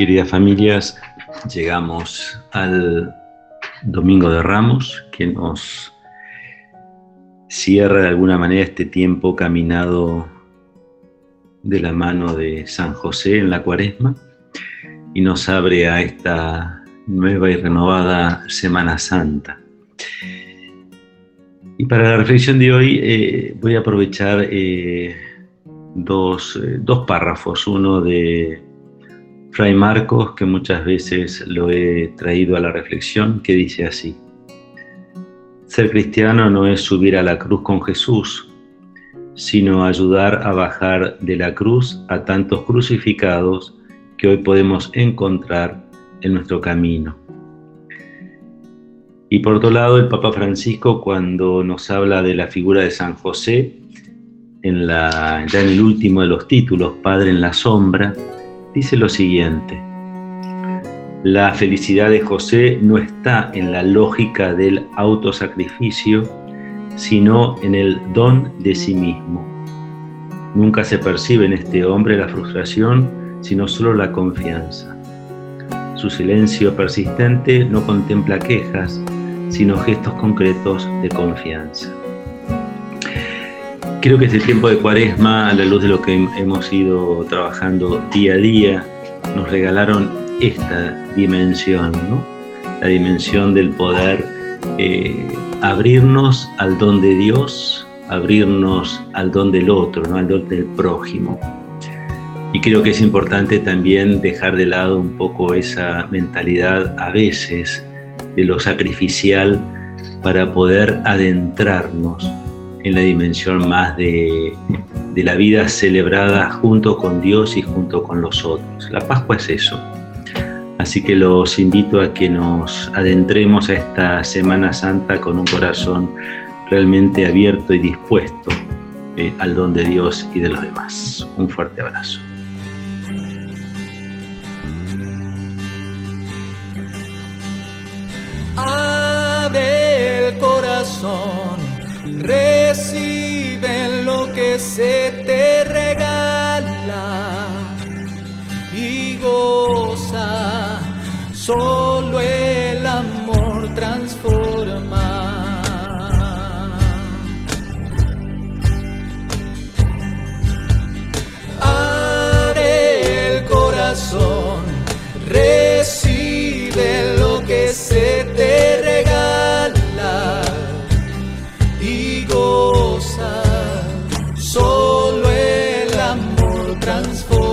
Queridas familias, llegamos al Domingo de Ramos, que nos cierra de alguna manera este tiempo caminado de la mano de San José en la cuaresma y nos abre a esta nueva y renovada Semana Santa. Y para la reflexión de hoy eh, voy a aprovechar eh, dos, eh, dos párrafos, uno de Fray Marcos, que muchas veces lo he traído a la reflexión, que dice así, ser cristiano no es subir a la cruz con Jesús, sino ayudar a bajar de la cruz a tantos crucificados que hoy podemos encontrar en nuestro camino. Y por otro lado, el Papa Francisco, cuando nos habla de la figura de San José, ya en el último de los títulos, Padre en la sombra, dice lo siguiente. La felicidad de José no está en la lógica del autosacrificio, sino en el don de sí mismo. Nunca se percibe en este hombre la frustración, sino solo la confianza. Su silencio persistente no contempla quejas, sino gestos concretos de confianza. Creo que este tiempo de cuaresma, a la luz de lo que hemos ido trabajando día a día, nos regalaron esta dimensión, ¿no? la dimensión del poder eh, abrirnos al don de Dios, abrirnos al don del otro, ¿no? al don del prójimo. Y creo que es importante también dejar de lado un poco esa mentalidad a veces de lo sacrificial para poder adentrarnos en la dimensión más de, la vida celebrada junto con Dios y junto con los otros. La Pascua es eso. Así que los invito a que nos adentremos a esta Semana Santa con un corazón realmente abierto y dispuesto eh, al don de Dios y de los demás. Un fuerte abrazo. Se te regala y goza. Solo el amor transforma. El corazón, amor transforma.